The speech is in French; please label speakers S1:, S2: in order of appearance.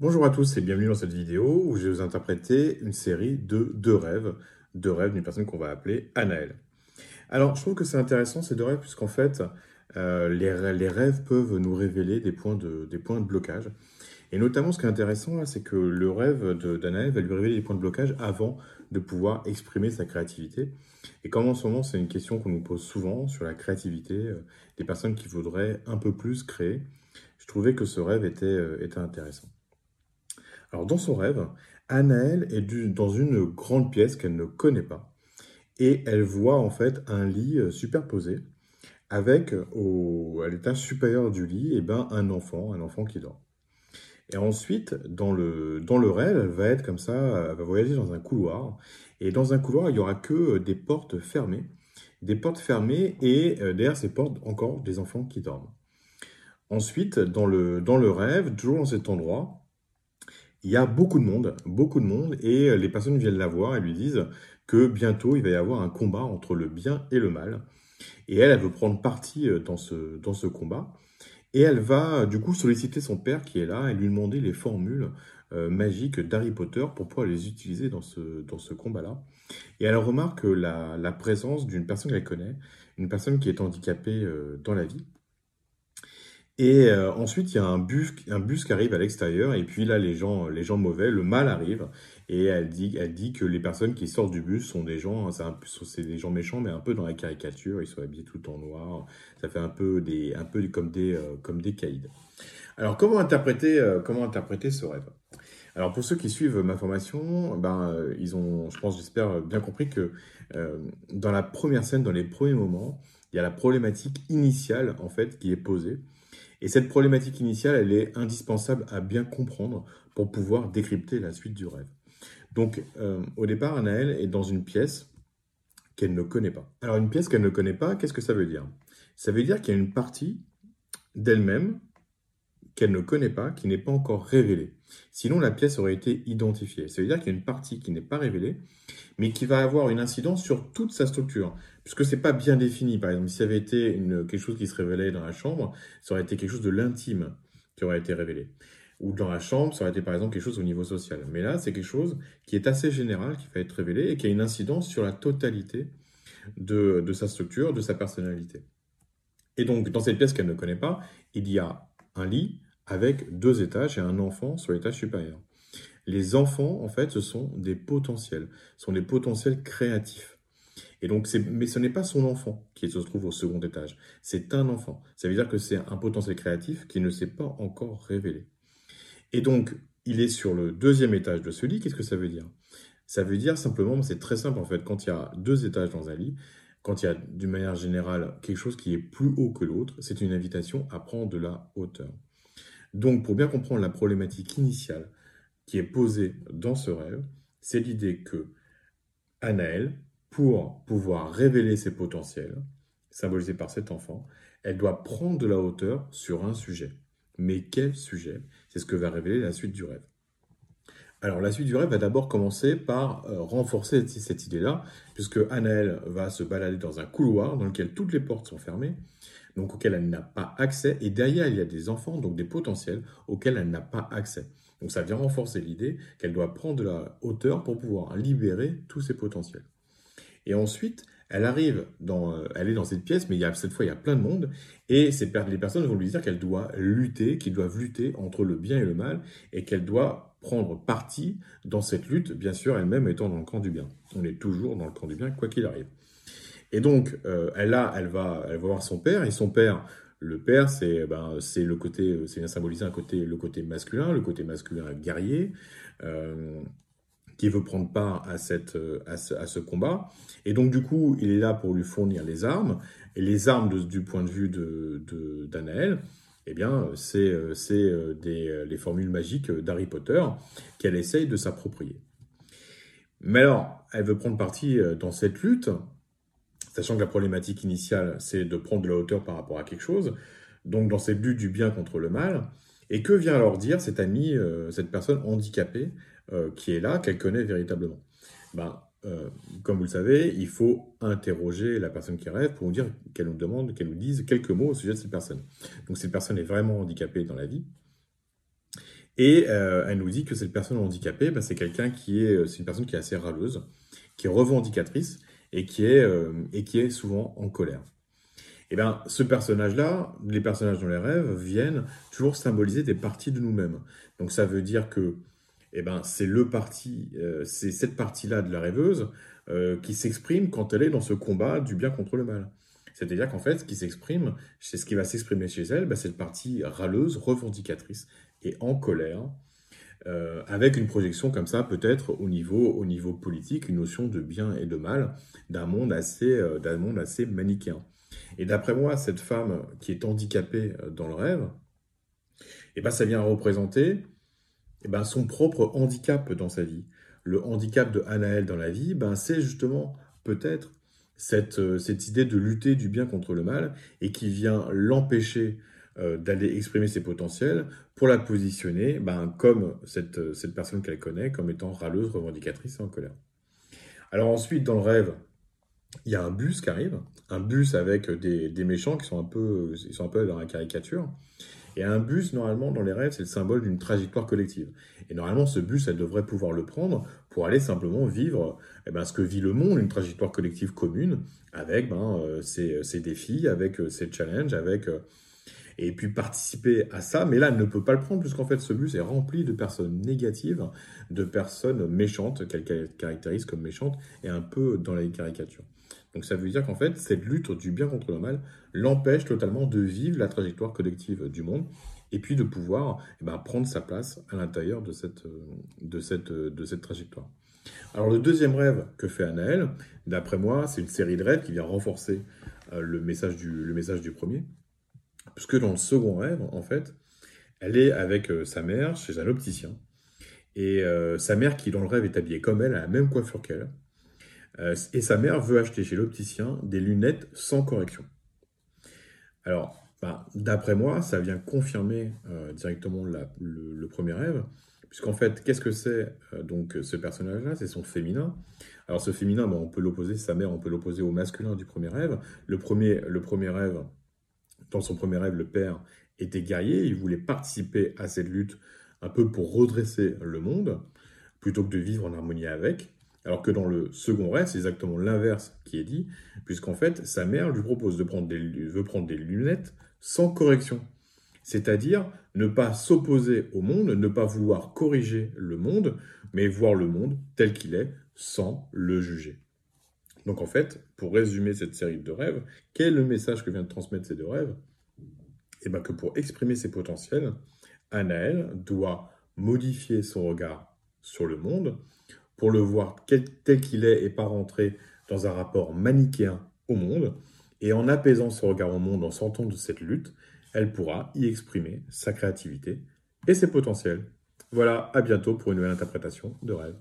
S1: Bonjour à tous et bienvenue dans cette vidéo où je vais vous interpréter une série de deux rêves, deux rêves d'une personne qu'on va appeler Anaël. Alors, je trouve que c'est intéressant ces deux rêves puisqu'en fait, euh, les, rêves peuvent nous révéler des points de, blocage. Et notamment, ce qui est intéressant, c'est que le rêve d'Anaël va lui révéler des points de blocage avant de pouvoir exprimer sa créativité. Et comme en ce moment, c'est une question qu'on nous pose souvent sur la créativité euh, des personnes qui voudraient un peu plus créer, je trouvais que ce rêve était, euh, était intéressant. Alors, dans son rêve, Anaël est dans une grande pièce qu'elle ne connaît pas. Et elle voit en fait un lit euh, superposé avec au, à l'étage supérieur du lit eh ben, un enfant, un enfant qui dort. Et ensuite, dans le, rêve, elle va être comme ça, elle va voyager dans un couloir. Et dans un couloir, il n'y aura que des portes fermées. Des portes fermées et euh, derrière ces portes, encore des enfants qui dorment. Ensuite, dans le, dans le rêve, toujours dans cet endroit, il y a beaucoup de monde, beaucoup de monde, et euh, les personnes viennent la voir et lui disent que bientôt il va y avoir un combat entre le bien et le mal. Et elle, elle veut prendre parti euh, dans ce, combat. Et elle va du coup solliciter son père qui est là et lui demander les formules euh, magiques d'Harry Potter pour pouvoir les utiliser dans ce, combat-là. Et elle remarque la présence d'une personne qu'elle connaît, une personne qui est handicapée dans la vie. Et euh, ensuite, il y a un bus, qui arrive à l'extérieur, et puis là, les gens, les gens mauvais, le mal arrive, et elle dit, elle dit que les personnes qui sortent du bus sont des gens, c'est des gens méchants, mais un peu dans la caricature, ils sont habillés tout en noir, ça fait un peu, des, un peu comme, des, euh, des caïds. Alors, comment interpréter, euh, comment interpréter ce rêve? Alors pour ceux qui suivent ma formation, ben, ils ont, je pense, j'espère, bien compris que dans la première scène, dans les premiers moments, il y a la problématique initiale en fait qui est posée. Et cette problématique initiale, elle est indispensable à bien comprendre pour pouvoir décrypter la suite du rêve. Donc, euh, au départ, Anaël est dans une pièce qu'elle ne connaît pas. Alors, une pièce qu'elle ne connaît pas, qu'est-ce que ça veut dire? Ça veut dire qu'il y a une partie d'elle-même qu'elle ne connaît pas, qui n'est pas encore révélée. Sinon, la pièce aurait été identifiée. Ça veut dire qu'il y a une partie qui n'est pas révélée, mais qui va avoir une incidence sur toute sa structure, puisque c'est pas bien défini. Par exemple, si ça avait été une, quelque chose qui se révélait dans la chambre, ça aurait été quelque chose de l'intime qui aurait été révélé. Ou dans la chambre, ça aurait été par exemple quelque chose au niveau social. Mais là, c'est quelque chose qui est assez général, qui va être révélé et qui a une incidence sur la totalité de, de sa structure, de sa personnalité. Et donc, dans cette pièce qu'elle ne connaît pas, il y a un lit avec deux étages et un enfant sur l'étage supérieur. Les enfants, en fait, ce sont des potentiels, ce sont des potentiels créatifs. Et donc, mais ce n'est pas son enfant qui se trouve au second étage, c'est un enfant. Ça veut dire que c'est un potentiel créatif qui ne s'est pas encore révélé. Et donc, il est sur le deuxième étage de ce lit. Qu'est-ce que ça veut dire? Ça veut dire simplement, c'est très simple en fait, quand il y a deux étages dans un lit, quand il y a d'une manière générale quelque chose qui est plus haut que l'autre, c'est une invitation à prendre de la hauteur. Donc, pour bien comprendre la problématique initiale qui est posée dans ce rêve, c'est l'idée que Anaël, pour pouvoir révéler ses potentiels, symbolisés par cet enfant, elle doit prendre de la hauteur sur un sujet. Mais quel sujet? C'est ce que va révéler la suite du rêve. Alors la suite du rêve va d'abord commencer par euh, renforcer cette idée-là, puisque Anaël va se balader dans un couloir dans lequel toutes les portes sont fermées, donc auquel elle n'a pas accès, et derrière il y a des enfants, donc des potentiels, auxquels elle n'a pas accès. Donc ça vient renforcer l'idée qu'elle doit prendre de la hauteur pour pouvoir libérer tous ces potentiels. Et ensuite, elle arrive dans, euh, elle est dans cette pièce, mais il y a, cette fois, il y a plein de monde, et les personnes vont lui dire qu'elle doit lutter, qu'ils doivent lutter entre le bien et le mal, et qu'elle doit prendre parti dans cette lutte, bien sûr, elle-même étant dans le camp du bien. On est toujours dans le camp du bien, quoi qu'il arrive. Et donc, euh, elle, a, elle, va, elle va voir son père, et son père, le père, c'est ben, c'est le côté, c'est bien symbolisé un côté, le côté masculin, le côté masculin guerrier, euh, qui veut prendre part à, cette, à, ce, combat. Et donc, du coup, il est là pour lui fournir les armes. Et les armes, du point de vue d'Anaël, de, eh bien, c'est euh, les formules magiques d'Harry Potter qu'elle essaye de s'approprier. Mais alors, elle veut prendre parti dans cette lutte, sachant que la problématique initiale, c'est de prendre de la hauteur par rapport à quelque chose, donc dans cette lutte du bien contre le mal. Et que vient alors dire cet ami, euh, cette personne handicapée euh, qui est là, qu'elle connaît véritablement ben, euh, Comme vous le savez, il faut interroger la personne qui rêve pour nous dire qu'elle nous demande, qu'elle nous dise quelques mots au sujet de cette personne. Donc cette personne est vraiment handicapée dans la vie. Et euh, elle nous dit que cette personne handicapée, bah, c'est quelqu'un qui est, c'est une personne qui est assez râleuse, qui est revendicatrice et qui est, euh, et qui est souvent en colère. Et eh bien, ce personnage-là, les personnages dans les rêves viennent toujours symboliser des parties de nous-mêmes. Donc ça veut dire que eh ben, c'est le parti, euh, c'est cette partie-là de la rêveuse euh, qui s'exprime quand elle est dans ce combat du bien contre le mal. C'est-à-dire qu'en fait, ce qui s'exprime, c'est ce qui va s'exprimer chez elle, c'est cette partie râleuse, revendicatrice et en colère, euh, avec une projection comme ça, peut-être au niveau, au niveau politique, une notion de bien et de mal, d'un monde assez, d'un monde assez manichéen. Et d'après moi, cette femme qui est handicapée dans le rêve, eh ben, ça vient représenter eh ben, son propre handicap dans sa vie. Le handicap de Anaël dans la vie, ben, c'est justement peut-être cette, euh, cette idée de lutter du bien contre le mal et qui vient l'empêcher euh, d'aller exprimer ses potentiels pour la positionner ben, comme cette, euh, cette personne qu'elle connaît, comme étant râleuse, revendicatrice et en colère. Alors ensuite, dans le rêve, il y a un bus qui arrive, un bus avec des, des méchants qui sont un peu, ils sont un peu dans la caricature. Et un bus, normalement, dans les rêves, c'est le symbole d'une trajectoire collective. Et normalement, ce bus, elle devrait pouvoir le prendre pour aller simplement vivre eh ben, ce que vit le monde, une trajectoire collective commune, avec ben, euh, ses, défis, avec euh, ses challenges, avec... Euh, et puis participer à ça. Mais là, elle ne peut pas le prendre, puisqu'en fait, ce bus est rempli de personnes négatives, de personnes méchantes, qu'elle caractérise comme méchantes, et un peu dans les caricatures. Donc ça veut dire qu'en fait, cette lutte du bien contre le mal l'empêche totalement de vivre la trajectoire collective du monde et puis de pouvoir eh ben, prendre sa place à l'intérieur de cette, trajectoire. Alors le deuxième rêve que fait Anaël, d'après moi, c'est une série de rêves qui vient renforcer euh, le, message du, premier, puisque dans le second rêve, en fait, elle est avec euh, sa mère chez un opticien, et euh, sa mère qui dans le rêve est habillée comme elle, a la même coiffure qu'elle, et sa mère veut acheter chez l'opticien des lunettes sans correction. Alors, bah, d'après moi, ça vient confirmer euh, directement le, premier rêve, puisqu'en fait, qu'est-ce que c'est euh, donc ce personnage-là? C'est son féminin. Alors ce féminin, bah, on peut l'opposer, sa mère, on peut l'opposer au masculin du premier rêve. Le premier, le premier rêve, dans son premier rêve, le père était guerrier, il voulait participer à cette lutte un peu pour redresser le monde, plutôt que de vivre en harmonie avec. Alors que dans le second rêve, c'est exactement l'inverse qui est dit, puisqu'en fait, sa mère lui propose de prendre des, lunettes sans correction. C'est-à-dire ne pas s'opposer au monde, ne pas vouloir corriger le monde, mais voir le monde tel qu'il est sans le juger. Donc en fait, pour résumer cette série de rêves, quel est le message que viennent de transmettre ces deux rêves? Eh bien que pour exprimer ses potentiels, Anaël doit modifier son regard sur le monde pour le voir tel qu'il est et pas rentrer dans un rapport manichéen au monde. Et en apaisant son regard au monde, en sortant de cette lutte, elle pourra y exprimer sa créativité et ses potentiels. Voilà, à bientôt pour une nouvelle interprétation de rêve.